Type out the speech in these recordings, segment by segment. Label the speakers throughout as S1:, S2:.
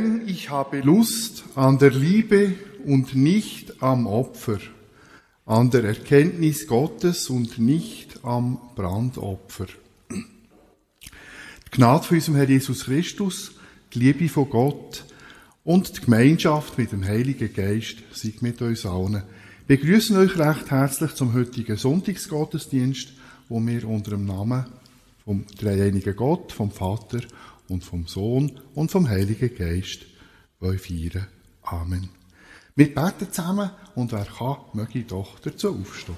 S1: Denn ich habe Lust an der Liebe und nicht am Opfer, an der Erkenntnis Gottes und nicht am Brandopfer. Die Gnade von unserem Herr Jesus Christus, die Liebe von Gott und die Gemeinschaft mit dem Heiligen Geist sei mit uns allen. Wir begrüßen euch recht herzlich zum heutigen Sonntagsgottesdienst, wo wir unter dem Namen vom dreieinigen Gott, vom Vater und vom Sohn und vom Heiligen Geist feiern. Amen. Wir beten zusammen und wer kann, möge doch dazu aufstehen.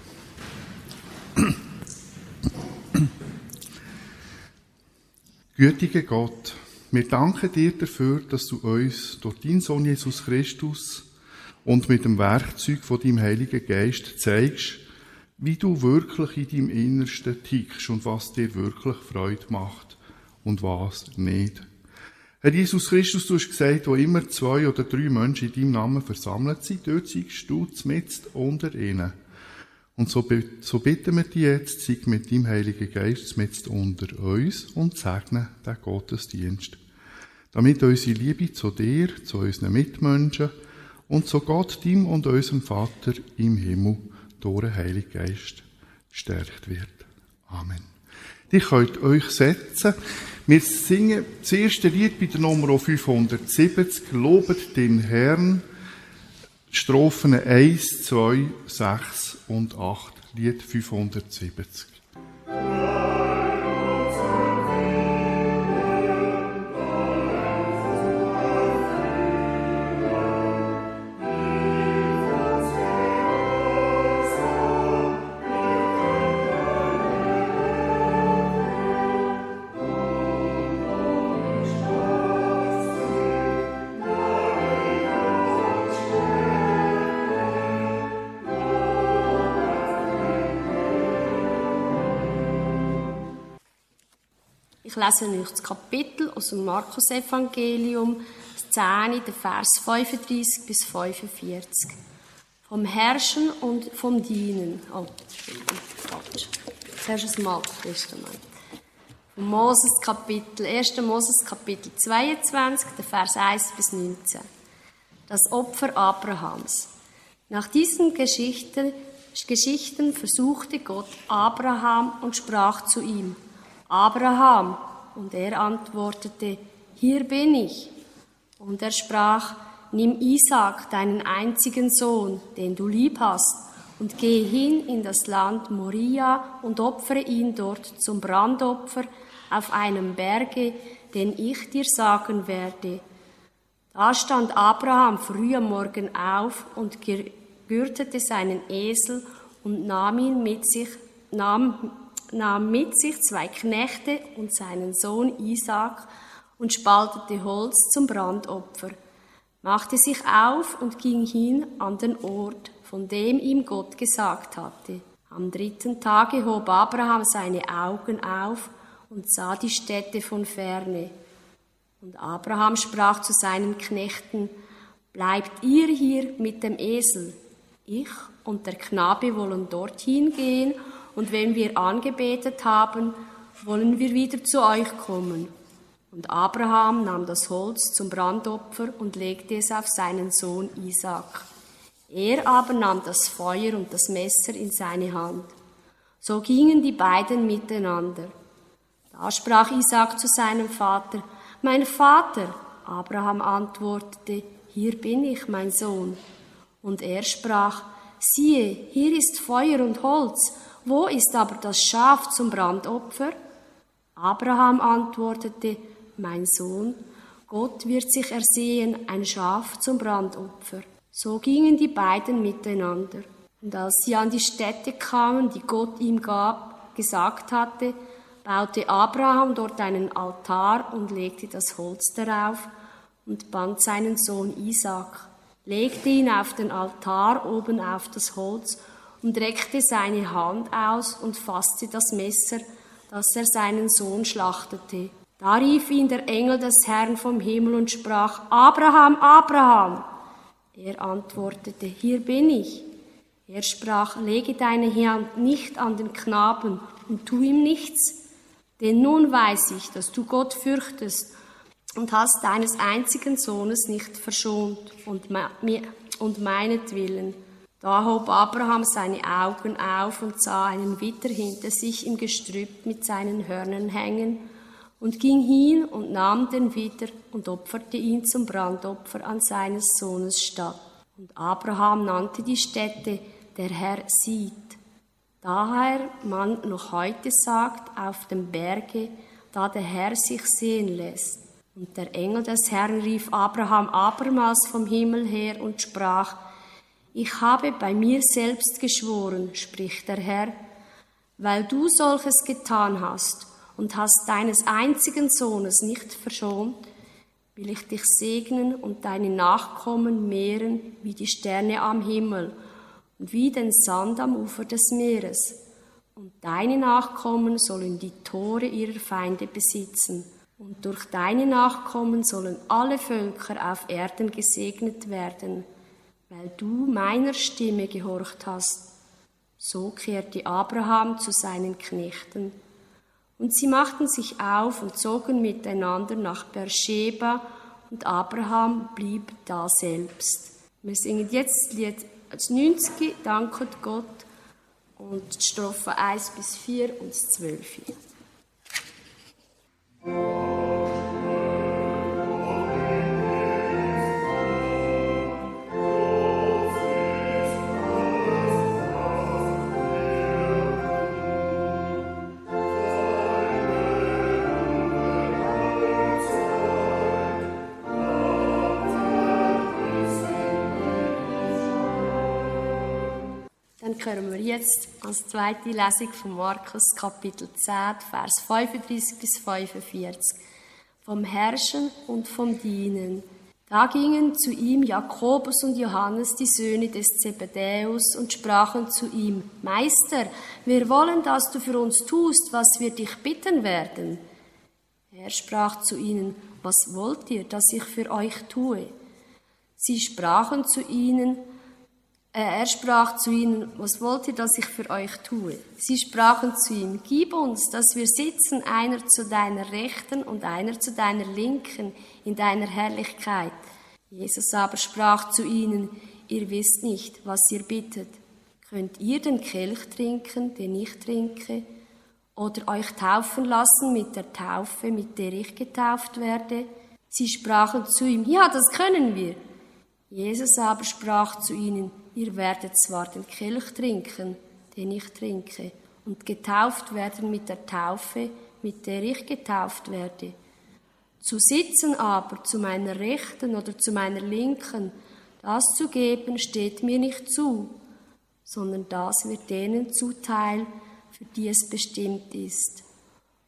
S1: Gütiger Gott, wir danken dir dafür, dass du uns durch deinen Sohn Jesus Christus und mit dem Werkzeug von deinem Heiligen Geist zeigst, wie du wirklich in deinem Innersten tickst und was dir wirklich Freude macht und was nicht. Herr Jesus Christus, du hast gesagt, wo immer zwei oder drei Menschen in deinem Namen versammelt sind, dort seist du mitten unter ihnen. Und so, so bitten wir dich jetzt, sei mit deinem Heiligen Geist mitten unter uns und segne den Gottesdienst. Damit unsere Liebe zu dir, zu unseren Mitmenschen und zu Gott, dem und unserem Vater im Himmel durch den Heiligen Geist gestärkt wird. Amen. Ihr könnt euch setzen. Wir singen das erste Lied bei der Nummer 570, Lobet den Herrn, Strophen 1, 2, 6 und 8, Lied 570.
S2: lese euch das Kapitel aus dem Markus-Evangelium, 10, der Vers 35 bis 45. Vom Herrschen und vom Dienen. Oh, Quatsch. Zuerst das Alte Testament. Vom Moses Kapitel, 1. Moses Kapitel 22, der Vers 1 bis 19. Das Opfer Abrahams. Nach diesen Geschichten, Geschichten versuchte Gott Abraham und sprach zu ihm, Abraham. Und er antwortete, hier bin ich. Und er sprach, nimm Isaac, deinen einzigen Sohn, den du lieb hast, und geh hin in das Land Moria und opfere ihn dort zum Brandopfer auf einem Berge, den ich dir sagen werde. Da stand Abraham früh am Morgen auf und gürtete seinen Esel und nahm ihn mit sich, nahm nahm mit sich zwei Knechte und seinen Sohn Isaac und spaltete Holz zum Brandopfer, machte sich auf und ging hin an den Ort, von dem ihm Gott gesagt hatte. Am dritten Tage hob Abraham seine Augen auf und sah die Städte von ferne. Und Abraham sprach zu seinen Knechten, Bleibt ihr hier mit dem Esel? Ich und der Knabe wollen dorthin gehen und wenn wir angebetet haben, wollen wir wieder zu euch kommen. Und Abraham nahm das Holz zum Brandopfer und legte es auf seinen Sohn Isaac. Er aber nahm das Feuer und das Messer in seine Hand. So gingen die beiden miteinander. Da sprach Isaac zu seinem Vater, Mein Vater. Abraham antwortete, Hier bin ich, mein Sohn. Und er sprach, Siehe, hier ist Feuer und Holz, wo ist aber das Schaf zum Brandopfer? Abraham antwortete, mein Sohn, Gott wird sich ersehen, ein Schaf zum Brandopfer. So gingen die beiden miteinander. Und als sie an die Stätte kamen, die Gott ihm gab, gesagt hatte, baute Abraham dort einen Altar und legte das Holz darauf und band seinen Sohn Isaac, legte ihn auf den Altar oben auf das Holz und reckte seine Hand aus und fasste das Messer, dass er seinen Sohn schlachtete. Da rief ihn der Engel des Herrn vom Himmel und sprach, Abraham, Abraham! Er antwortete, hier bin ich. Er sprach, lege deine Hand nicht an den Knaben und tu ihm nichts, denn nun weiß ich, dass du Gott fürchtest und hast deines einzigen Sohnes nicht verschont und, und meinetwillen. Da hob Abraham seine Augen auf und sah einen Witter hinter sich im Gestrüpp mit seinen Hörnern hängen und ging hin und nahm den Widder und opferte ihn zum Brandopfer an seines Sohnes statt. Und Abraham nannte die Stätte, der Herr sieht. Daher man noch heute sagt, auf dem Berge, da der Herr sich sehen lässt. Und der Engel des Herrn rief Abraham abermals vom Himmel her und sprach, ich habe bei mir selbst geschworen, spricht der Herr, weil du solches getan hast und hast deines einzigen Sohnes nicht verschont, will ich dich segnen und deine Nachkommen mehren wie die Sterne am Himmel und wie den Sand am Ufer des Meeres. Und deine Nachkommen sollen die Tore ihrer Feinde besitzen und durch deine Nachkommen sollen alle Völker auf Erden gesegnet werden, weil du meiner Stimme gehorcht hast. So kehrte Abraham zu seinen Knechten. Und sie machten sich auf und zogen miteinander nach Beersheba, und Abraham blieb da selbst. Wir singen jetzt das Lied als 90, danket Gott, und die Strophen 1 bis 4 und 12. hören wir jetzt als zweite Lesung von Markus Kapitel 10, Vers 35 bis 45. Vom Herrschen und vom Dienen. Da gingen zu ihm Jakobus und Johannes, die Söhne des Zebedäus, und sprachen zu ihm, Meister, wir wollen, dass du für uns tust, was wir dich bitten werden. Er sprach zu ihnen, was wollt ihr, dass ich für euch tue? Sie sprachen zu ihnen, er sprach zu ihnen, was wollt ihr, dass ich für euch tue? Sie sprachen zu ihm, gib uns, dass wir sitzen, einer zu deiner Rechten und einer zu deiner Linken in deiner Herrlichkeit. Jesus aber sprach zu ihnen, ihr wisst nicht, was ihr bittet. Könnt ihr den Kelch trinken, den ich trinke, oder euch taufen lassen mit der Taufe, mit der ich getauft werde? Sie sprachen zu ihm, ja, das können wir. Jesus aber sprach zu ihnen, ihr werdet zwar den Kelch trinken, den ich trinke, und getauft werden mit der Taufe, mit der ich getauft werde. Zu sitzen aber zu meiner Rechten oder zu meiner Linken, das zu geben, steht mir nicht zu, sondern das wird denen zuteil, für die es bestimmt ist.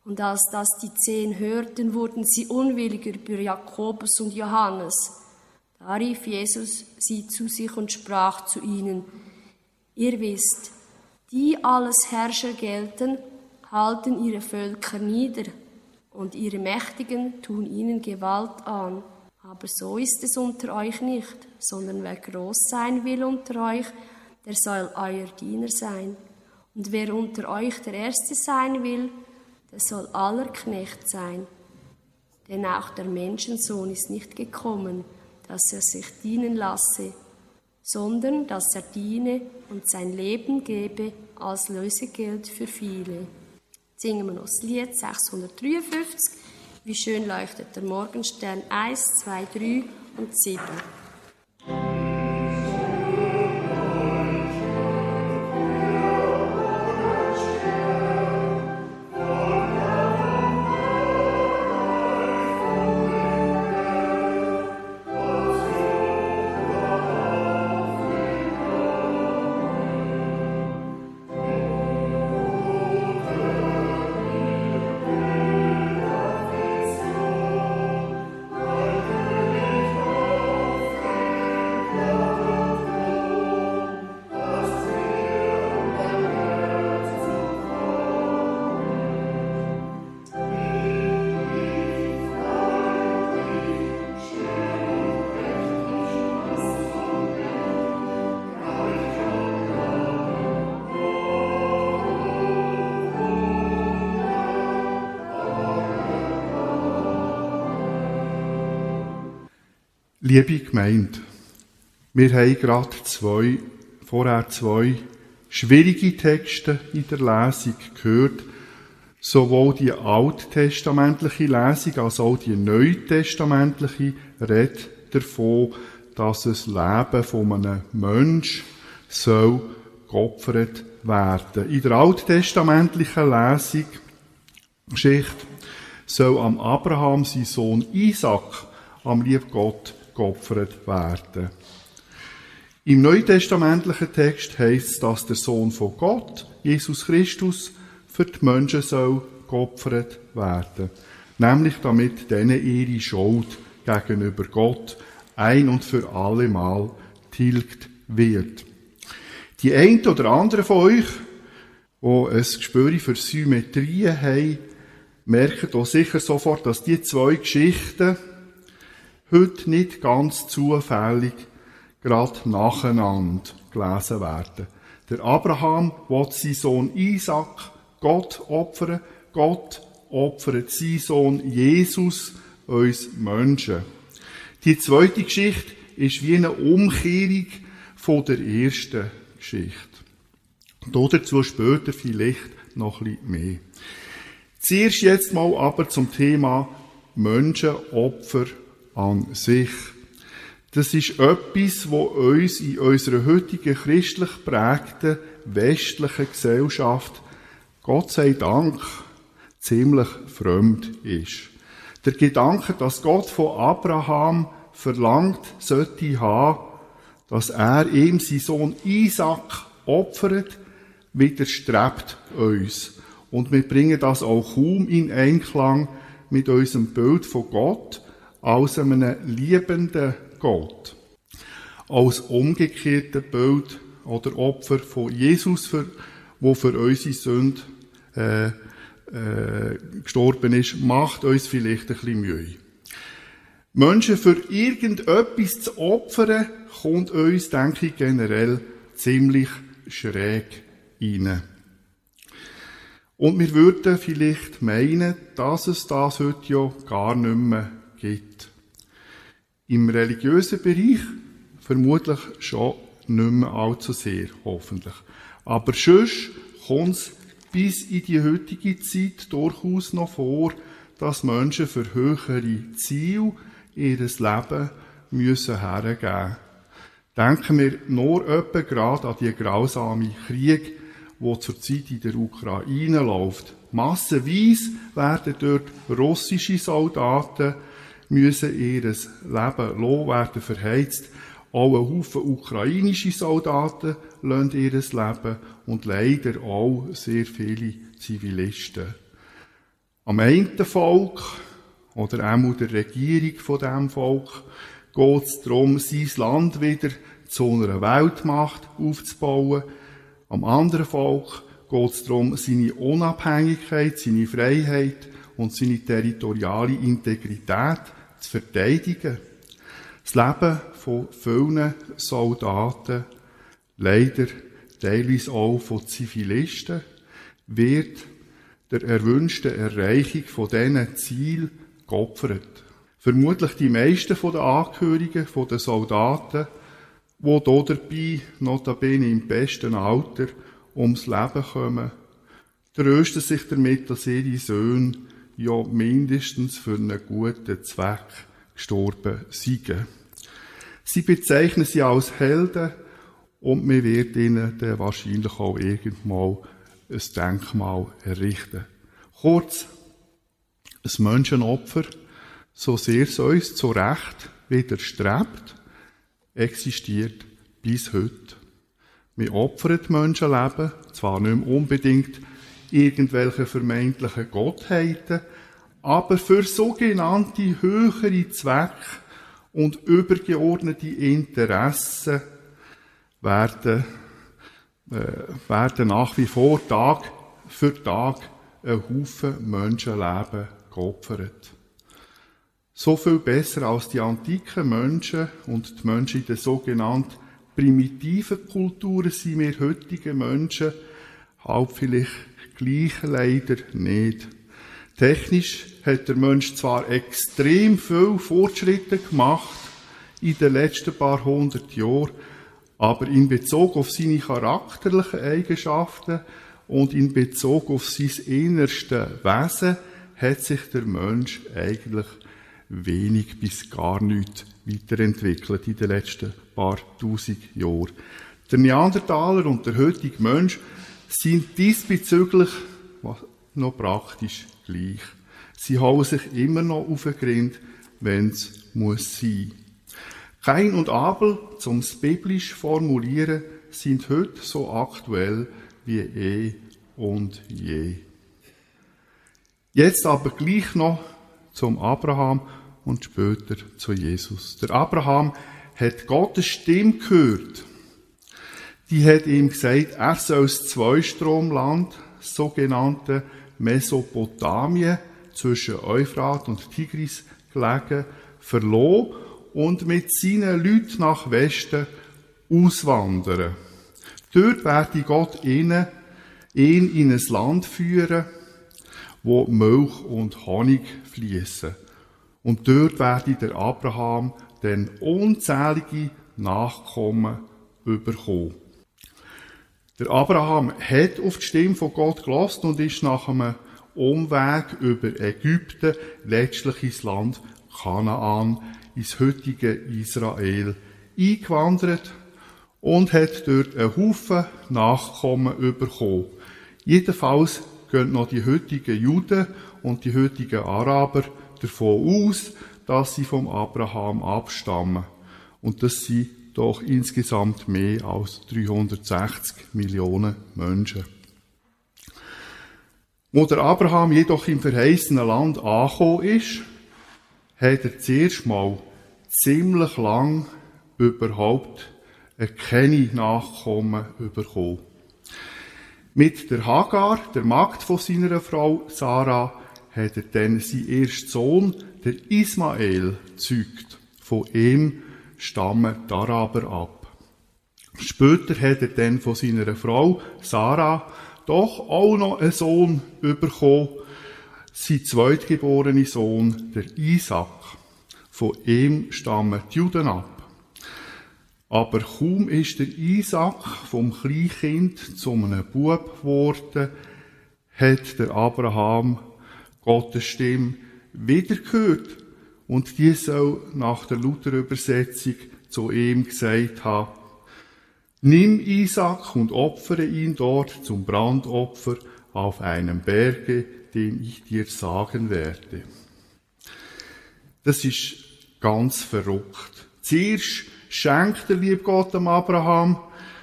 S2: Und als das die Zehn hörten, wurden sie unwilliger über Jakobus und Johannes. Da rief Jesus sie zu sich und sprach zu ihnen, ihr wisst, die alles Herrscher gelten, halten ihre Völker nieder, und ihre Mächtigen tun ihnen Gewalt an. Aber so ist es unter euch nicht, sondern wer groß sein will unter euch, der soll euer Diener sein. Und wer unter euch der Erste sein will, der soll aller Knecht sein. Denn auch der Menschensohn ist nicht gekommen, dass er sich dienen lasse, sondern dass er diene und sein Leben gebe als Lösegeld für viele. Singen wir noch das Lied 653. Wie schön leuchtet der Morgenstern 1, 2, 3 und 7.
S1: Liebe Gemeinde, wir haben gerade zwei, vorher zwei schwierige Texte in der Lesung gehört. Sowohl die alttestamentliche Lesung als auch die neutestamentliche redet davon, dass das Leben von einem Mensch soll geopfert werden. In der alttestamentlichen Lesung, Geschichte, soll am Abraham sein Sohn Isaac am lieb Gott geopfert werden. Im neutestamentlichen Text heißt es, dass der Sohn von Gott, Jesus Christus, für die Menschen soll geopfert werden. Nämlich damit denen ihre Schuld gegenüber Gott ein und für alle Mal tilgt wird. Die ein oder andere von euch, die ein Gespür für Symmetrie haben, merken auch sicher sofort, dass die zwei Geschichten heute nicht ganz zufällig gerade nacheinander gelesen werden. Der Abraham will seinen Sohn Isaac Gott opfern. Gott opfert seinen Sohn Jesus uns Menschen. Die zweite Geschichte ist wie eine Umkehrung von der ersten Geschichte. Dazu später vielleicht noch ein bisschen mehr. Zuerst jetzt mal aber zum Thema Menschenopfer an sich. Das ist etwas, wo uns in unserer heutigen christlich prägten westlichen Gesellschaft, Gott sei Dank, ziemlich fremd ist. Der Gedanke, dass Gott von Abraham verlangt sollte haben, dass er ihm sein Sohn Isaac opfert, widerstrebt uns. Und wir bringen das auch kaum in Einklang mit unserem Bild von Gott als einem liebenden Gott. Als umgekehrte Bild oder Opfer von Jesus, für, wo für unsere Sünde äh, äh, gestorben ist, macht uns vielleicht ein bisschen Mühe. Menschen für irgendetwas zu opfern, kommt uns, denke ich, generell ziemlich schräg rein. Und wir würden vielleicht meinen, dass es das heute ja gar nicht mehr gibt. Im religiösen Bereich vermutlich schon nicht mehr allzu sehr, hoffentlich. Aber sonst kommt es bis in die heutige Zeit durchaus noch vor, dass Menschen für höhere Ziele ihres Leben müssen hergeben. Denken wir nur etwa gerade an die grausame Krieg, wo zurzeit in der Ukraine läuft. Massenweise werden dort russische Soldaten müssen ihr Leben lassen, werden verheizt. Auch ein Haufen ukrainische Soldaten lassen ihr Leben und leider auch sehr viele Zivilisten. Am einen Volk oder auch der Regierung von dem Volk geht es darum, sein Land wieder zu einer Weltmacht aufzubauen. Am anderen Volk geht es darum, seine Unabhängigkeit, seine Freiheit und seine territoriale Integrität zu verteidigen. Das Leben von vielen Soldaten, leider teilweise auch von Zivilisten, wird der erwünschten Erreichung von diesen Zielen geopfert. Vermutlich die meisten der Angehörigen, der Soldaten, die dabei, notabene im besten Alter, ums Leben kommen, trösten sich damit, dass ihre Söhne ja mindestens für einen guten Zweck gestorben seien. Sie bezeichnen sie als Helden und man wird ihnen dann wahrscheinlich auch irgendwann ein Denkmal errichten. Kurz, ein Menschenopfer, so sehr es uns zu Recht widerstrebt, existiert bis heute. Wir opfern Menschenleben, zwar nicht unbedingt irgendwelche vermeintlichen Gottheiten, aber für sogenannte höhere Zwecke und übergeordnete Interessen werden, äh, werden nach wie vor Tag für Tag ein Haufen Menschenleben geopfert. So viel besser als die antiken Menschen und die Menschen in den sogenannten primitiven Kulturen sind wir heutige Menschen halt vielleicht gleich leider nicht. Technisch hat der Mensch zwar extrem viel Fortschritte gemacht in den letzten paar hundert Jahren, aber in Bezug auf seine charakterlichen Eigenschaften und in Bezug auf sein innerste Wesen hat sich der Mensch eigentlich wenig bis gar nichts weiterentwickelt in den letzten paar tausend Jahren. Der Neandertaler und der heutige Mensch sind diesbezüglich noch praktisch gleich. Sie hauen sich immer noch auf den Grind, wenn es muss sein. Kain und Abel, zum biblisch formulieren, sind heute so aktuell wie eh und je. Jetzt aber gleich noch zum Abraham und später zu Jesus. Der Abraham hat Gottes Stimme gehört. Die hat ihm gesagt, er soll das Zweistromland, sogenannte Mesopotamien, zwischen Euphrat und Tigris gelegen, verloren und mit seinen Leuten nach Westen auswandern. Dort werde Gott ihn in ein Land führen, wo Milch und Honig fließen. Und dort werde der Abraham dann unzählige Nachkommen überkommen. Der Abraham hat auf die Stimme von Gott gelassen und ist nach einem Umweg über Ägypten letztlich ins Land Kanaan, ins heutige Israel eingewandert und hat dort einen Haufen Nachkommen bekommen. Jedenfalls gehen noch die heutigen Juden und die heutigen Araber davon aus, dass sie vom Abraham abstammen. Und das sind doch insgesamt mehr als 360 Millionen Menschen. Wo der Abraham jedoch im verheißenen Land angekommen ist, hat er zuerst mal ziemlich lang überhaupt keine Nachkommen bekommen. Mit der Hagar, der Magd von seiner Frau Sarah, hat er dann seinen ersten Sohn, der Ismael, zeugt. Von ihm stammen die Araber ab. Später hat er dann von seiner Frau Sarah doch auch noch einen Sohn bekommen, sein zweitgeborener Sohn, der Isaac. Von ihm stammen die Juden ab. Aber kaum ist der Isaac vom Kleinkind zu einem Bub geworden, hat der Abraham Gottes Stimme wieder gehört und die soll nach der Luther-Übersetzung zu ihm gesagt haben, Nimm Isaac und opfere ihn dort zum Brandopfer auf einem Berge, den ich dir sagen werde. Das ist ganz verrückt. Zuerst schenkt der liebe Gott dem Abraham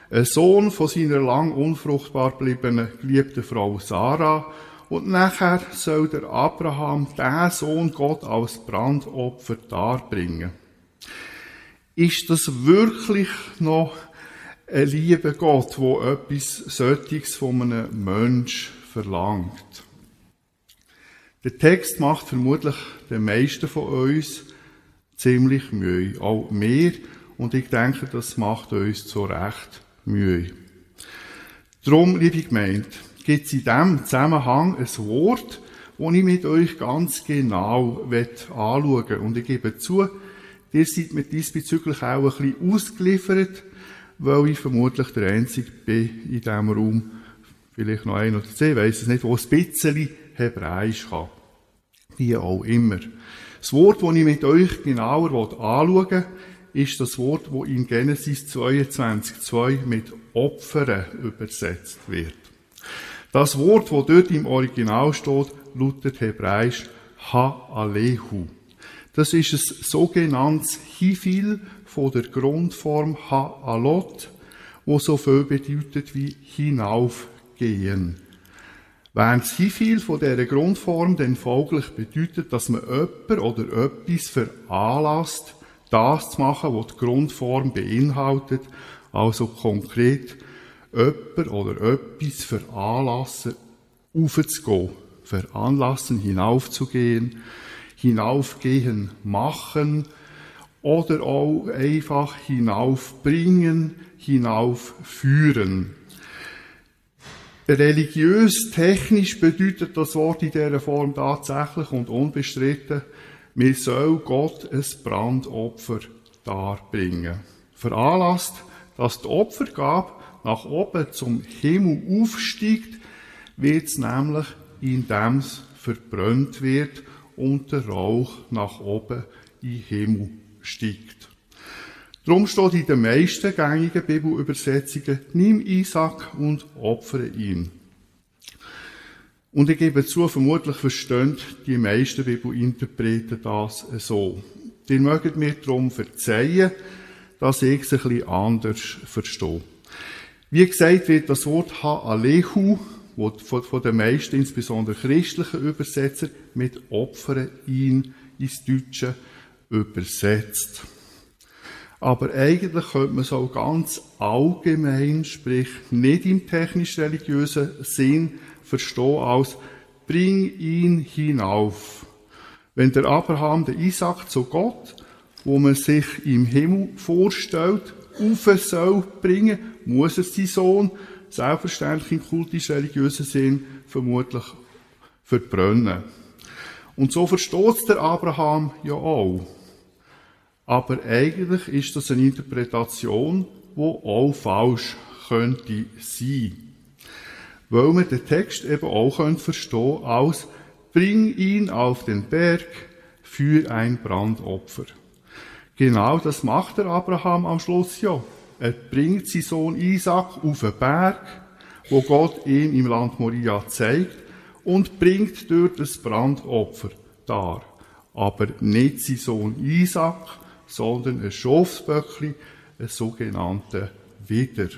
S1: einen Sohn von seiner lang unfruchtbar gebliebenen geliebten Frau Sarah und nachher soll der Abraham den Sohn Gott als Brandopfer darbringen. Ist das wirklich noch ein lieber Gott, wo etwas Sötiges von einem Mensch verlangt. Der Text macht vermutlich den meisten von uns ziemlich Mühe. Auch mir. Und ich denke, das macht uns zu Recht Mühe. Drum, liebe Gemeinde, gibt es in diesem Zusammenhang ein Wort, das ich mit euch ganz genau anschauen will. Und ich gebe zu, ihr seid mir diesbezüglich auch ein bisschen ausgeliefert, weil ich vermutlich der Einzige bin in diesem Raum, vielleicht noch ein oder zwei, weiss es nicht, wo ein bisschen Hebräisch kann. Wie auch immer. Das Wort, das ich mit euch genauer anschauen will, ist das Wort, das in Genesis 22, 2 mit Opfern übersetzt wird. Das Wort, das dort im Original steht, lautet hebräisch Ha-Alehu. Das ist ein sogenanntes Hifil von der Grundform Ha-Alot, wo so viel bedeutet wie hinaufgehen. Während das Hifil von dieser Grundform dann folglich bedeutet, dass man jemand oder etwas veranlasst, das zu machen, was die Grundform beinhaltet, also konkret jemand oder etwas veranlassen, aufzugehen, veranlassen, hinaufzugehen, hinaufgehen machen oder auch einfach hinaufbringen, hinaufführen. Religiös, technisch bedeutet das Wort in dieser Form tatsächlich und unbestritten, wir soll Gott ein Brandopfer darbringen. Veranlasst, dass die Opfergabe nach oben zum Himmel aufsteigt, wird es nämlich, indem es verbrannt wird und der Rauch nach oben in den Himmel steigt. Darum steht in den meisten gängigen Bibelübersetzungen, nimm Isaac und opfere ihn. Und ich gebe zu, vermutlich verstehen die meisten Bibelinterpreten das so. Die mögen mir darum verzeihen, dass ich es ein bisschen anders verstehe. Wie gesagt wird das Wort Ha-Alehu, das von den meisten, insbesondere christlichen Übersetzer, mit Opfern ihn ins Deutsche übersetzt. Aber eigentlich könnte man es auch ganz allgemein, sprich nicht im technisch-religiösen Sinn, verstehen als bring ihn hinauf. Wenn der Abraham den Isaac zu Gott, wo man sich im Himmel vorstellt, auf soll bringen, muss es sein Sohn, selbstverständlich im kultisch-religiösen Sinn, vermutlich verbrennen. Und so versteht der Abraham ja auch. Aber eigentlich ist das eine Interpretation, die auch falsch könnte sein. Weil man den Text eben auch verstehen könnte als bring ihn auf den Berg für ein Brandopfer. Genau das macht der Abraham am Schluss ja. Er bringt seinen Sohn Isaac auf den Berg, wo Gott ihm im Land Moria zeigt, und bringt dort das Brandopfer dar. Aber nicht sein Sohn Isaac, sondern ein Schafsböckli, ein sogenannter Widder.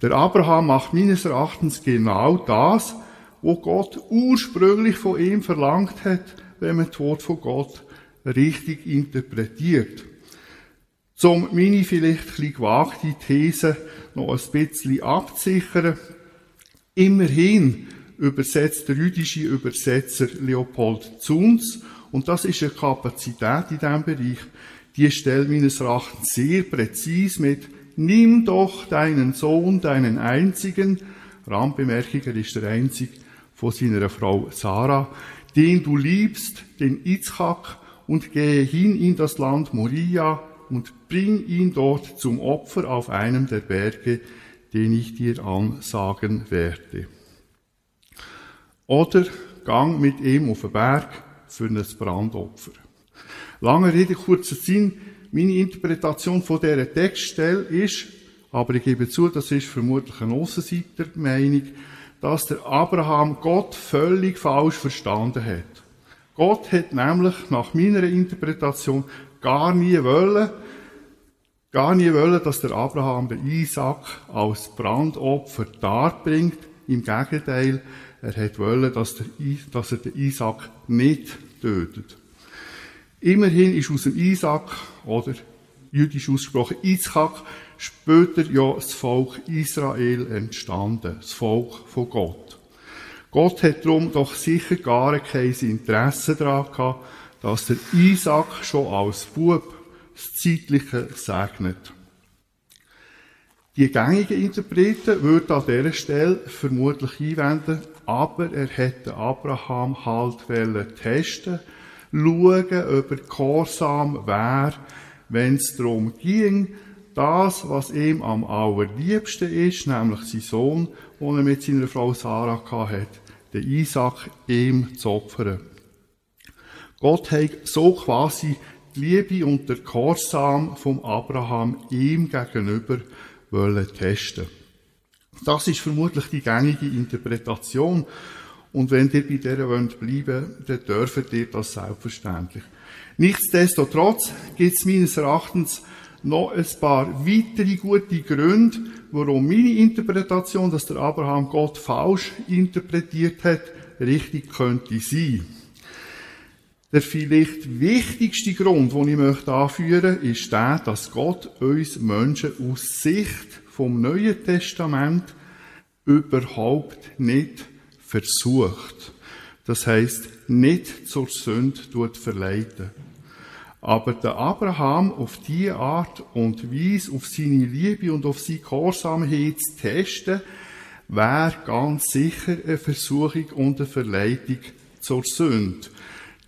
S1: Der Abraham macht meines Erachtens genau das, was Gott ursprünglich von ihm verlangt hat, wenn man das Wort von Gott richtig interpretiert. Zum meine vielleicht ein gewagte These noch ein bisschen abzusichern. Immerhin übersetzt der jüdische Übersetzer Leopold Zunz, und das ist eine Kapazität in diesem Bereich, die stellt meines Erachtens sehr präzise mit, nimm doch deinen Sohn, deinen einzigen, Randbemerkung, er ist der einzige von seiner Frau Sarah, den du liebst, den Itzchak, und gehe hin in das Land Moria und bring ihn dort zum Opfer auf einem der Berge, den ich dir ansagen werde. Oder gang mit ihm auf den Berg für ein Brandopfer. Lange Rede, kurzer Sinn. Meine Interpretation von dieser Textstelle ist, aber ich gebe zu, das ist vermutlich eine Aussenseiter-Meinung, dass der Abraham Gott völlig falsch verstanden hat. Gott hat nämlich nach meiner Interpretation gar nie wollen, gar nie wollen, dass der Abraham den Isaac als Brandopfer darbringt. Im Gegenteil, er hat wollen, dass, der, dass er den Isaac nicht tötet. Immerhin ist aus dem Isaac, oder jüdisch ausgesprochen Isaac, später ja das Volk Israel entstanden, das Volk von Gott. Gott hat darum doch sicher gar kein Interesse daran gehabt, dass der Isaac schon als Bub das Zeitliche segnet. Die gängigen Interpreten würden an dieser Stelle vermutlich einwenden, aber er hätte Abraham halt testen schauen, ob er gehorsam wäre, wenn es darum ging, das, was ihm am allerliebsten ist, nämlich sein Sohn, den er mit seiner Frau Sarah hatte, den Isaac, ihm zu opfern. Gott hat so quasi Liebe und der Gehorsam vom Abraham ihm gegenüber wollen testen. Das ist vermutlich die gängige Interpretation und wenn ihr bei dieser wollt bleiben dann dürft ihr das selbstverständlich. Nichtsdestotrotz gibt es meines Erachtens noch ein paar weitere gute Gründe, warum meine Interpretation, dass der Abraham Gott falsch interpretiert hat, richtig könnte sein. Der vielleicht wichtigste Grund, den ich möchte anführen möchte, ist der, dass Gott uns Menschen aus Sicht vom Neuen Testament überhaupt nicht versucht. Das heißt, nicht zur Sünde verleiten. Aber der Abraham auf die Art und Weise auf seine Liebe und auf seine Gehorsamkeit zu testen, wäre ganz sicher eine Versuchung und eine Verleitung zur Sünde.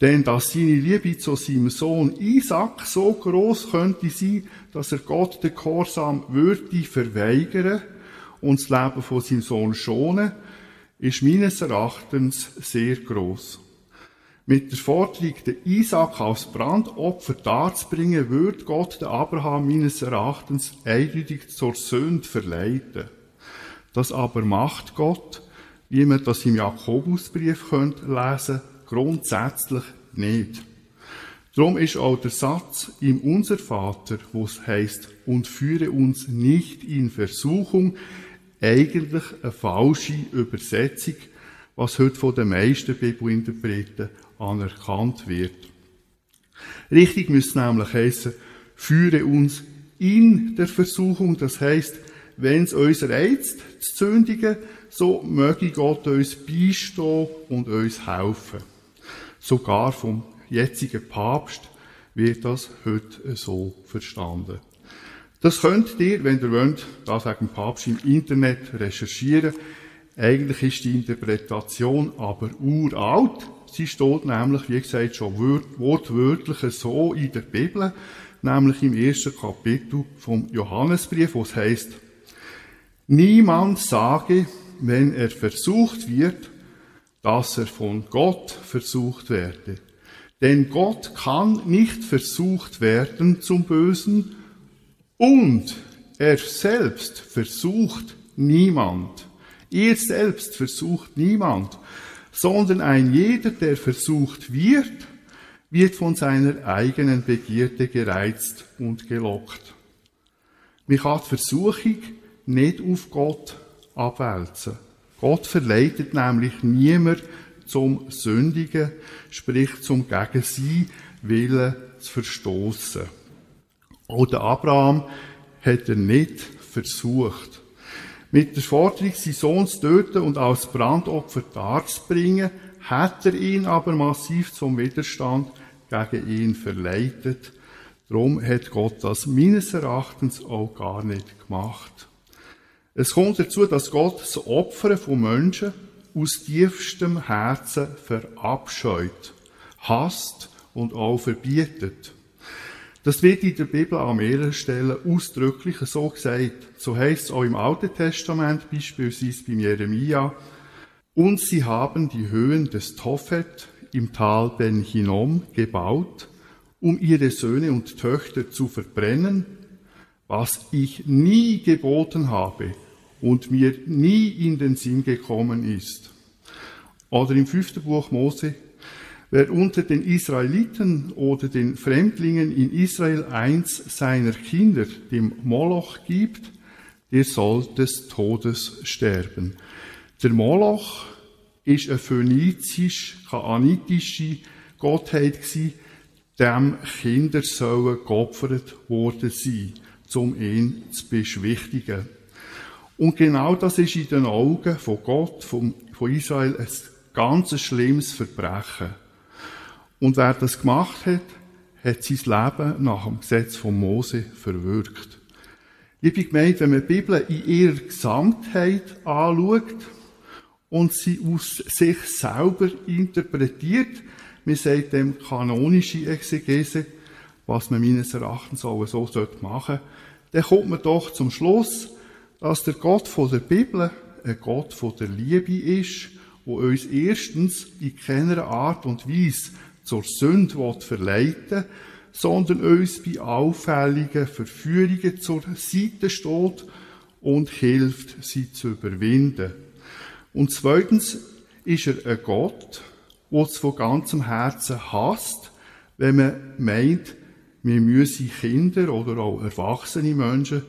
S1: Denn dass seine Liebe zu seinem Sohn Isaac so groß könnte sein, dass er Gott den Gehorsam würde verweigern und das Leben von seinem Sohn schonen, ist meines Erachtens sehr groß. Mit der Forderung, den Isaac als Brandopfer darzubringen, würde Gott den Abraham meines Erachtens eindeutig zur Sünde verleiten. Das aber macht Gott, wie man das im Jakobusbrief lesen könnte, grundsätzlich nicht. Darum ist auch der Satz im Unser Vater, wo es heißt, und führe uns nicht in Versuchung, eigentlich eine falsche Übersetzung, was heute von den meisten Bibelinterpreten anerkannt wird. Richtig müsste nämlich heißen, führe uns in der Versuchung, das heißt, wenn es uns reizt, zu zündigen, so möge Gott uns beistehen und uns helfen. Sogar vom jetzigen Papst wird das heute so verstanden. Das könnt ihr, wenn ihr wollt, da sagen Papst im Internet recherchieren. Eigentlich ist die Interpretation aber uralt. Sie steht nämlich, wie gesagt, schon wortwörtlich so in der Bibel, nämlich im ersten Kapitel vom Johannesbrief, wo es heißt, Niemand sage, wenn er versucht wird, dass er von Gott versucht werde. Denn Gott kann nicht versucht werden zum Bösen, und er selbst versucht niemand. Er selbst versucht niemand, sondern ein jeder, der versucht wird, wird von seiner eigenen Begierde gereizt und gelockt. Kann die Versuchung nicht auf Gott abwälzen. Gott verleitet nämlich niemand zum Sündigen, sprich zum gegen sie Willen zu verstoßen. Oder Abraham hat er nicht versucht. Mit der Forderung, seinen Sohn zu töten und als Brandopfer darzubringen, hat er ihn aber massiv zum Widerstand gegen ihn verleitet. Darum hat Gott das meines Erachtens auch gar nicht gemacht. Es kommt dazu, dass Gott das Opfern von Menschen aus tiefstem Herzen verabscheut, hasst und auch verbietet. Das wird in der Bibel an mehreren Stellen ausdrücklich so gesagt. So heißt es auch im Alten Testament, beispielsweise beim Jeremia. Und sie haben die Höhen des Tophet im Tal Ben Hinnom gebaut, um ihre Söhne und Töchter zu verbrennen, was ich nie geboten habe und mir nie in den Sinn gekommen ist. Oder im fünften Buch Mose Wer unter den Israeliten oder den Fremdlingen in Israel eins seiner Kinder dem Moloch gibt, der soll des Todes sterben. Der Moloch ist eine phönizisch-kaanitische Gottheit gsi, dem Kinder sollen geopfert worden sein, um ihn zu beschwichtigen. Und genau das ist in den Augen von Gott, von, von Israel, ein ganz schlimmes Verbrechen. Und wer das gemacht hat, hat sein Leben nach dem Gesetz von Mose verwirkt. Liebe Gemeinde, wenn man die Bibel in ihrer Gesamtheit anschaut und sie aus sich selber interpretiert, man sagt dem kanonische Exegese, was man meines Erachtens auch so machen sollte, dann kommt man doch zum Schluss, dass der Gott von der Bibel ein Gott von der Liebe ist, wo uns erstens in keiner Art und Weise zur Sünde verleiten sondern uns bei auffälligen Verführungen zur Seite steht und hilft, sie zu überwinden. Und zweitens ist er ein Gott, der es von ganzem Herzen hasst, wenn man meint, wir müssen Kinder oder auch erwachsene Menschen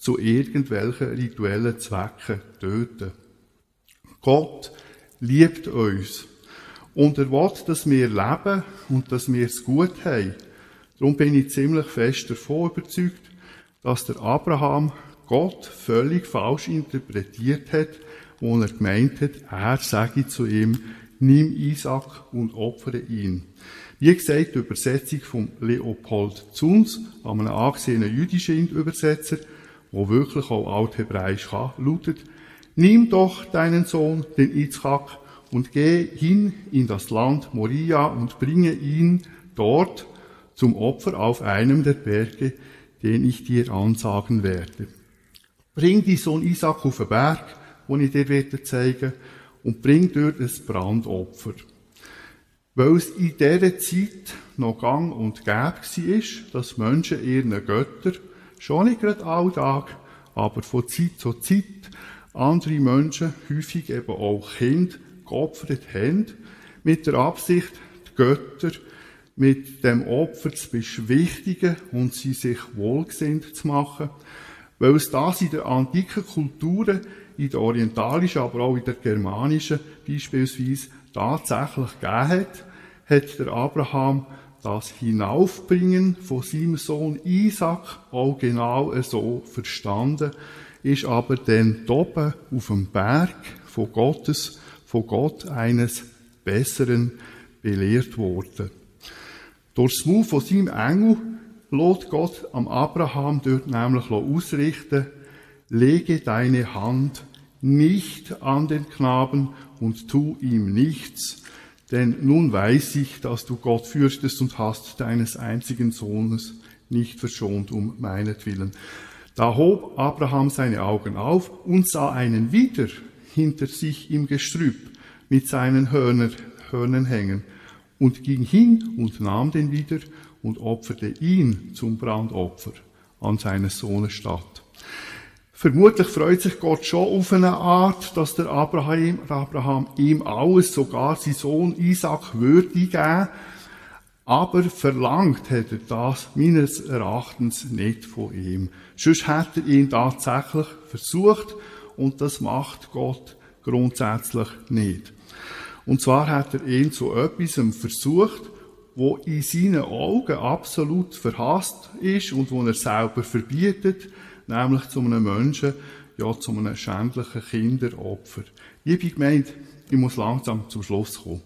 S1: zu irgendwelchen rituellen Zwecken töten. Gott liebt uns und er will, dass wir leben und dass wir es gut haben. Darum bin ich ziemlich fest davon überzeugt, dass der Abraham Gott völlig falsch interpretiert hat, wo er gemeint hat, er sage zu ihm, nimm Isaac und opfere ihn. Wie gesagt, die Übersetzung von Leopold Zuns, einem angesehenen jüdischen Übersetzer, wo wirklich auch althebräisch kann, lautet, nimm doch deinen Sohn, den Isaac, und geh hin in das Land Moria und bringe ihn dort zum Opfer auf einem der Berge, den ich dir ansagen werde. Bring die Sohn Isaac auf den Berg, den ich dir werde zeigen, und bring dort ein Brandopfer. Weil es in dieser Zeit noch gang und gäbe war, dass Menschen ihren Götter, schon nicht gerade alltag, aber von Zeit zu Zeit, andere Menschen, häufig eben auch Kinder, geopfert haben, mit der Absicht, die Götter mit dem Opfer zu beschwichtigen und sie sich wohlgesinnt zu machen, weil es das in der antiken Kulturen, in der orientalischen, aber auch in der germanischen beispielsweise tatsächlich gegeben hat, hat der Abraham das Hinaufbringen von seinem Sohn Isaac auch genau so verstanden, ist aber dann oben auf dem Berg von Gottes, von Gott eines Besseren belehrt worden. Durch das Mund von seinem Engel lässt Gott am Abraham dort nämlich ausrichten, lege deine Hand nicht an den Knaben und tu ihm nichts, denn nun weiß ich, dass du Gott fürchtest und hast deines einzigen Sohnes nicht verschont um meinetwillen. Da hob Abraham seine Augen auf und sah einen wieder hinter sich im Gestrüpp mit seinen Hörner, Hörnern hängen und ging hin und nahm den wieder und opferte ihn zum Brandopfer an seines Sohnes statt. Vermutlich freut sich Gott schon auf eine Art, dass der Abraham, Abraham ihm alles, sogar sein Sohn Isaac, würde geben. Aber verlangt hat er das meines Erachtens nicht von ihm. Sonst hat er ihn tatsächlich versucht und das macht Gott grundsätzlich nicht. Und zwar hat er ihn zu etwas versucht, wo in seinen Augen absolut verhasst ist und wo er selber verbietet, nämlich zu einem Menschen, ja, zu einem schändlichen Kinderopfer. Liebe Gemeinde, ich muss langsam zum Schluss kommen.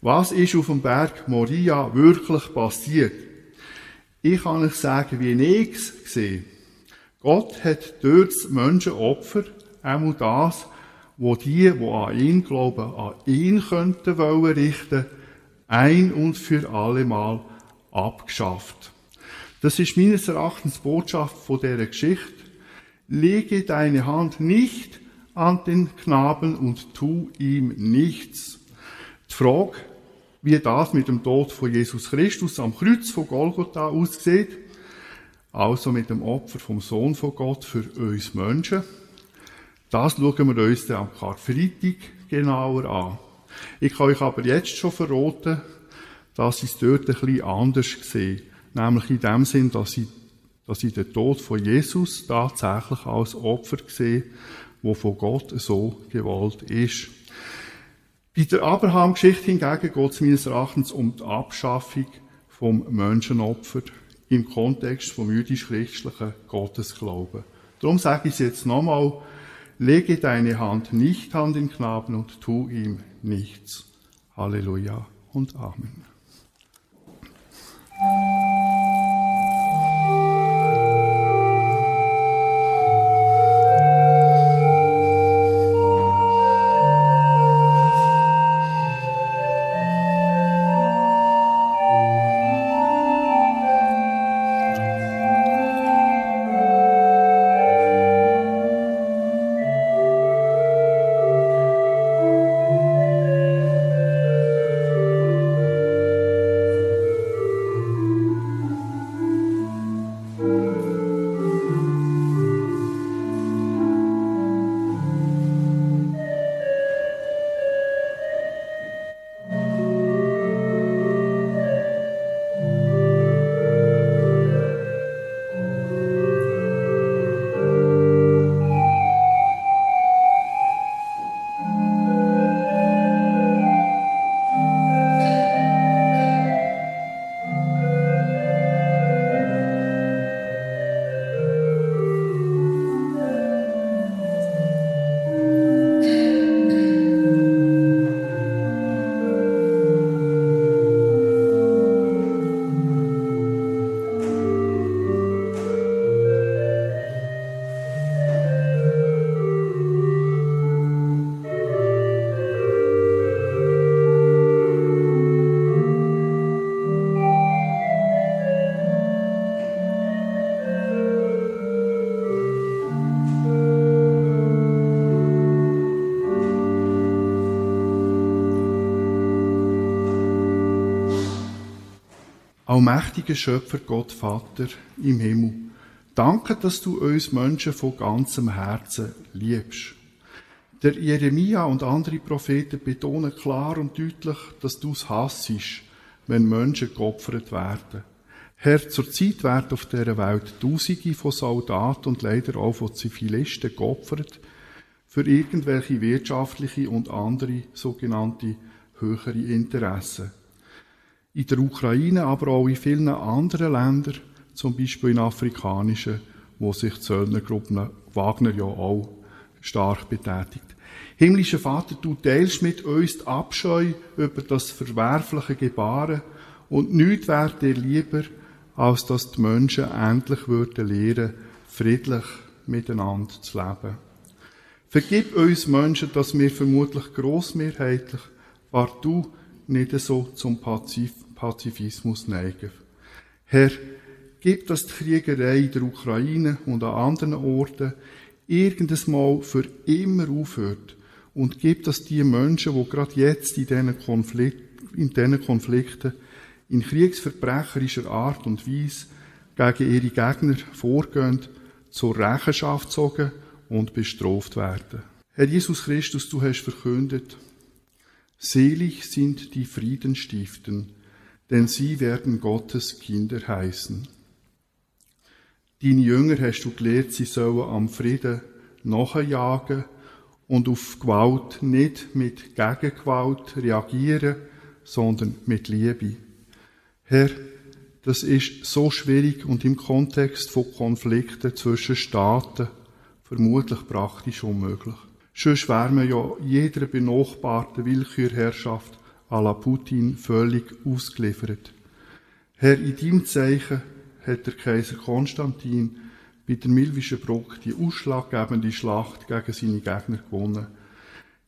S1: Was ist auf dem Berg Moria wirklich passiert? Ich kann euch sagen, wie ich es gesehen. Gott hat dort das Menschenopfer, einmal das, wo die, die an ihn glauben, an ihn könnten wollen richten, ein und für alle Mal abgeschafft. Das ist meines Erachtens Botschaft von dieser Geschichte. Lege deine Hand nicht an den Knaben und tu ihm nichts. Die Frage, wie das mit dem Tod von Jesus Christus am Kreuz von Golgotha aussieht, also mit dem Opfer vom Sohn von Gott für uns Menschen, das schauen wir uns dann am Karfreitag genauer an. Ich kann euch aber jetzt schon verraten, dass ich es dort ein bisschen anders sehe. Nämlich in dem Sinn, dass ich, dass ich den Tod von Jesus tatsächlich als Opfer sehe, wo von Gott so gewollt ist. Bei der Abraham-Geschichte hingegen geht es meines Erachtens um die Abschaffung vom Menschenopfer im Kontext vom jüdisch-christlichen Gottesglauben. Darum sage ich es jetzt nochmal, lege deine Hand nicht an den Knaben und tu ihm nichts. Halleluja und Amen. Allmächtiger Schöpfer Gott Vater im Himmel, danke, dass du uns Menschen von ganzem Herzen liebst. Der Jeremia und andere Propheten betonen klar und deutlich, dass du es hassest, wenn Menschen geopfert werden. Herr, zur Zeit werden auf dieser Welt Tausende von Soldaten und leider auch von Zivilisten geopfert für irgendwelche wirtschaftliche und andere sogenannte höhere Interessen. In der Ukraine, aber auch in vielen anderen Ländern, zum Beispiel in afrikanischen, wo sich die Söldnergruppen Wagner ja auch stark betätigt. Himmlischer Vater, du teilst mit uns die Abscheu über das verwerfliche Gebaren und nichts wäre dir lieber, als dass die Menschen endlich würden lernen, friedlich miteinander zu leben. Vergib uns Menschen, dass wir vermutlich grossmehrheitlich partout nicht so zum Pazif Pazifismus neigen. Herr, gib, dass die Kriegerei in der Ukraine und an anderen Orten irgendes Mal für immer aufhört und gib, dass die Menschen, die gerade jetzt in diesen, Konflikt, in diesen Konflikten in kriegsverbrecherischer Art und Weise gegen ihre Gegner vorgehen, zur Rechenschaft gezogen und bestraft werden. Herr Jesus Christus, du hast verkündet, selig sind die Friedenstiften, denn sie werden Gottes Kinder heißen. Deine Jünger hast du gelehrt, sie sollen am Frieden nachjagen und auf Gewalt nicht mit Gegengewalt reagieren, sondern mit Liebe. Herr, das ist so schwierig und im Kontext von Konflikten zwischen Staaten vermutlich praktisch unmöglich. Sonst wären wir ja jeder benachbarten Willkürherrschaft à la Putin völlig ausgeliefert. Herr, in deinem Zeichen hat der Kaiser Konstantin bei der Milwischen Brücke die ausschlaggebende Schlacht gegen seine Gegner gewonnen.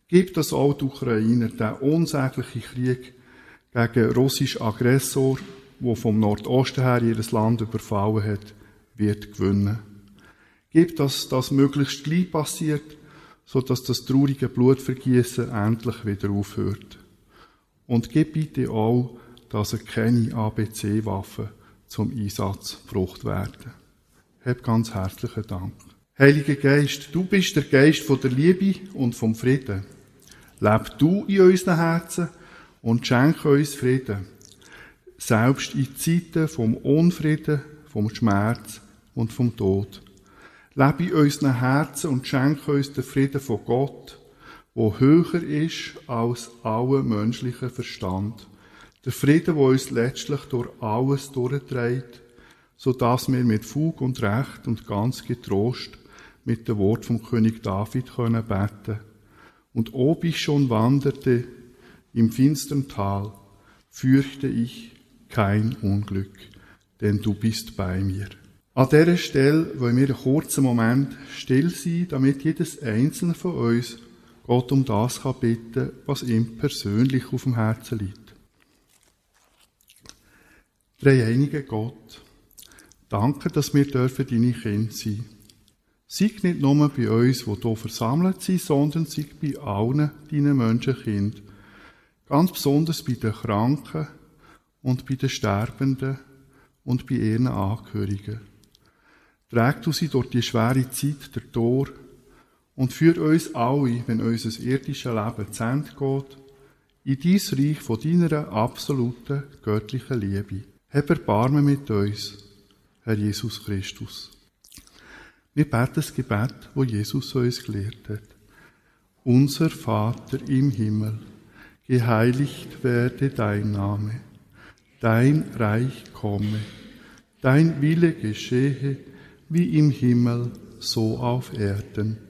S1: Gib das auch die Ukrainer, der unsägliche Krieg gegen russischen Aggressor, der vom Nordosten her ihr Land überfallen hat, wird gewinnen. Gib, dass das möglichst gleich passiert, so dass das traurige Blutvergießen endlich wieder aufhört. Und gib bitte auch, dass keine ABC-Waffen zum Einsatz gebracht werden. Hab ganz herzlichen Dank. Heiliger Geist, du bist der Geist von der Liebe und vom Frieden. Leb du in unseren Herzen und schenke uns Frieden. Selbst in Zeiten vom Unfrieden, vom Schmerz und vom Tod. Lebe in unseren Herzen und schenke uns den Frieden von Gott, wo höher ist als aller menschlichen Verstand. Der Frieden, wo uns letztlich durch alles durchträgt, so dass wir mit Fug und Recht und ganz getrost mit dem Wort vom König David können beten. Und ob ich schon wanderte im finstern Tal, fürchte ich kein Unglück, denn du bist bei mir. An dieser Stelle wollen wir einen kurzen Moment still sein, damit jedes einzelne von uns Gott um das kann bitten, was ihm persönlich auf dem Herzen liegt. Dreieinige Gott, danke, dass wir dürfen deine Kinder sein. Sei nicht nur bei uns, die hier versammelt sind, sondern sei bei allen deinen Menschenkind. Ganz besonders bei den Kranken und bei den Sterbenden und bei ihren Angehörigen. Trägt du sie durch die schwere Zeit der Tor und führ uns alle, wenn unser irdisches Leben zu Ende geht, in dies Reich von deiner absoluten göttlichen Liebe. Hab Erbarmen mit uns, Herr Jesus Christus. Wir beten das Gebet, wo Jesus uns gelehrt hat. Unser Vater im Himmel, geheiligt werde dein Name, dein Reich komme, dein Wille geschehe, wie im Himmel, so auf Erden.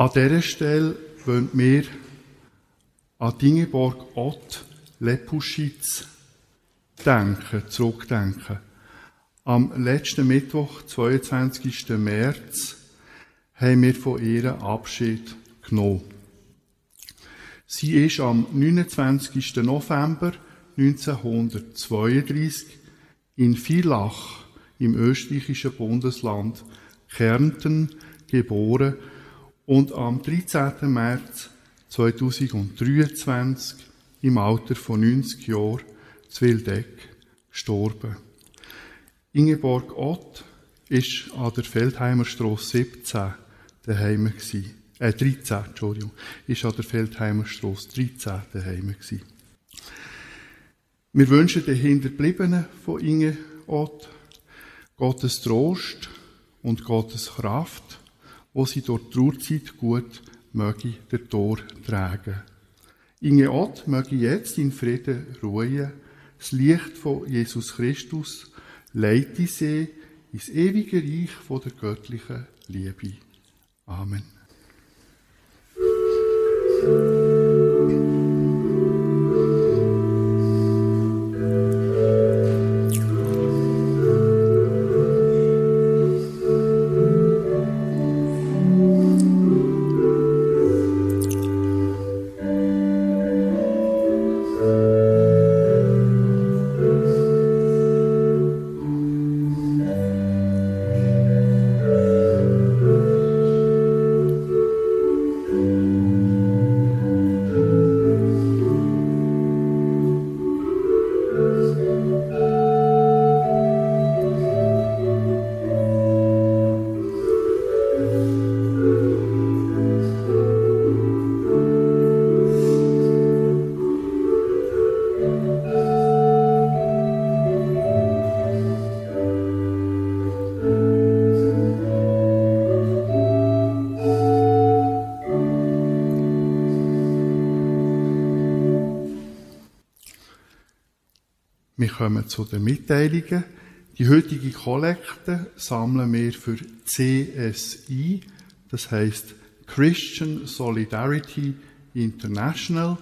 S1: An dieser Stelle wollen wir an Dingeborg Ott Lepuschitz denken, zurückdenken. Am letzten Mittwoch, 22. März, haben wir von ihr Abschied genommen. Sie ist am 29. November 1932 in Villach im österreichischen Bundesland Kärnten geboren und am 13. März 2023 im Alter von 90 Jahren zu Wildeck gestorben. Ingeborg Ott ist an der Feldheimer Strasse 17 daheim gewesen. Äh, 13, Entschuldigung. Ist an der Feldheimer Strasse 13 daheim gewesen. Wir wünschen den Hinterbliebenen von Inge Ott Gottes Trost und Gottes Kraft, wo sie durch die Trauerzeit gut möge der Tor tragen. Inge Ott möge jetzt in Frieden ruhen, das Licht von Jesus Christus leite sie ins ewige Reich von der göttlichen Liebe. Amen. Kommen zu den Mitteilungen. Die heutige Kollekte sammeln wir für CSI, das heißt Christian Solidarity International,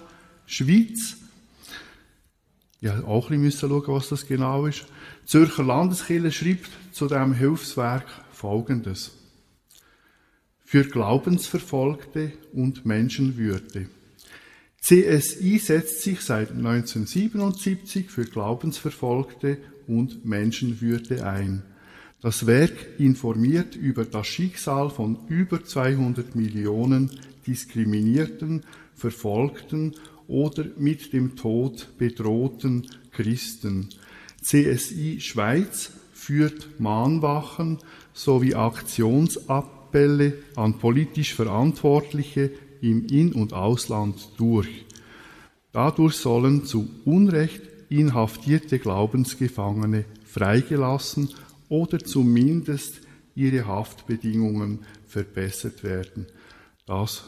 S1: Schweiz. Ja, auch ein bisschen schauen, was das genau ist. Zürcher Landeskirche schreibt zu diesem Hilfswerk Folgendes. Für Glaubensverfolgte und Menschenwürde. CSI setzt sich seit 1977 für Glaubensverfolgte und Menschenwürde ein. Das Werk informiert über das Schicksal von über 200 Millionen diskriminierten, verfolgten oder mit dem Tod bedrohten Christen. CSI Schweiz führt Mahnwachen sowie Aktionsappelle an politisch Verantwortliche im In- und Ausland durch. Dadurch sollen zu Unrecht inhaftierte Glaubensgefangene freigelassen oder zumindest ihre Haftbedingungen verbessert werden. Das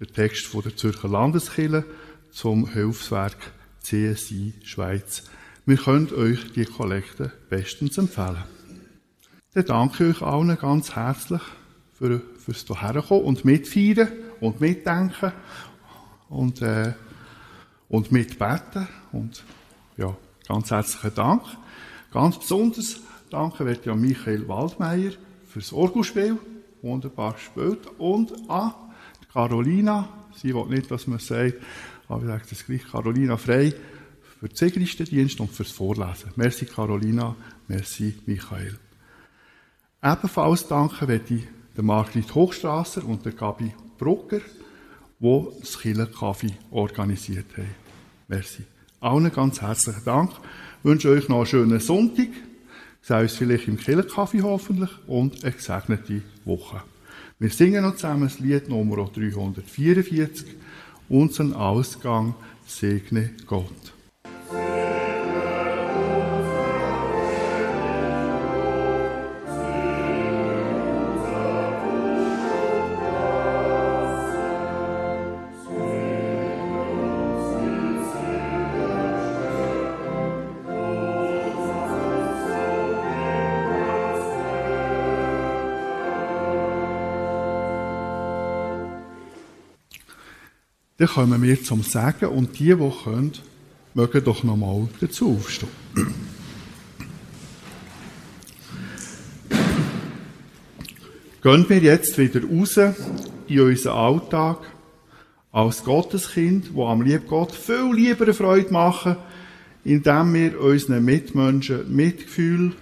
S1: der Text von der Zürcher Landeskirche zum Hilfswerk CSI Schweiz. Wir können euch die Kollekte bestens empfehlen. Dann danke ich euch allen ganz herzlich für, fürs Hierherkommen und mitfeiern und mitdenken und, äh, und mitbeten. Und ja, ganz herzlichen Dank. Ganz besonders danke wird ja Michael Waldmeier fürs Orgelspiel, wunderbar gespielt, und an Carolina, sie will nicht, dass man sagt, aber ich sage das gleich, Carolina Frei, für den Segristendienst und fürs Vorlesen. Merci Carolina, merci Michael. Ebenfalls danken möchte ich der Margrit Hochstrasser und der Gabi Brucker, die das Killenkaffee organisiert haben. Merci. Allen ganz herzlichen Dank. Ich wünsche euch noch einen schönen Sonntag. Sei uns vielleicht im Killenkaffee hoffentlich und eine gesegnete Woche. Wir singen noch zusammen das Lied Nummer 344. Unseren Ausgang segne Gott. Dann kommen wir zum Sagen und die, die können, mögen doch nochmal dazu aufstehen. Gehen wir jetzt wieder raus in unseren Alltag als Gotteskind, wo am lieb Gott viel lieber Freude machen, indem wir unseren Mitmenschen Mitgefühl,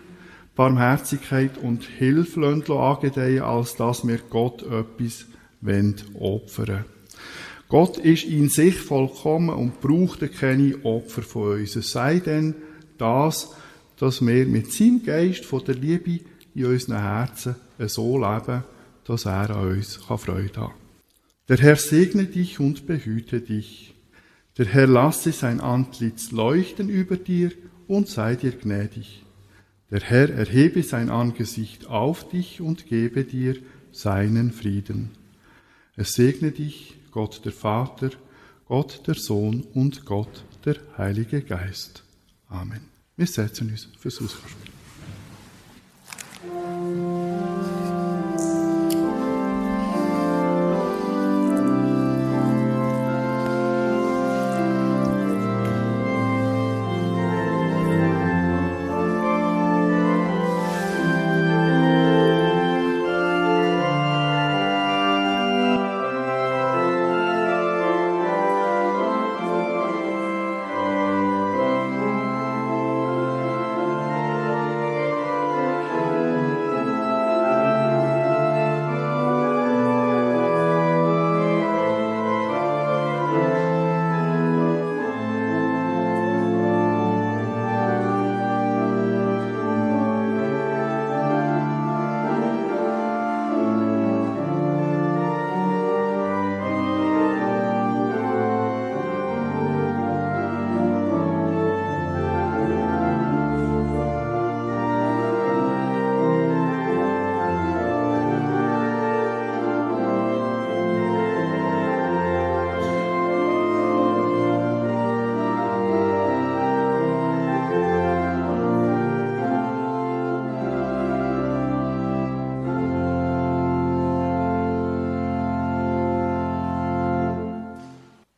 S1: Barmherzigkeit und Hilfe angedeihen, als dass wir Gott etwas opfern Gott ist in sich vollkommen und braucht keine Opfer von uns. Es sei denn das, dass wir mit seinem Geist von der Liebe in unseren Herzen so leben, dass er an uns Freude haben kann. Der Herr segne dich und behüte dich. Der Herr lasse sein Antlitz leuchten über dir und sei dir gnädig. Der Herr erhebe sein Angesicht auf dich und gebe dir seinen Frieden. Es segne dich Gott der Vater, Gott der Sohn und Gott der Heilige Geist. Amen. Wir setzen uns fürs Ausgespräch.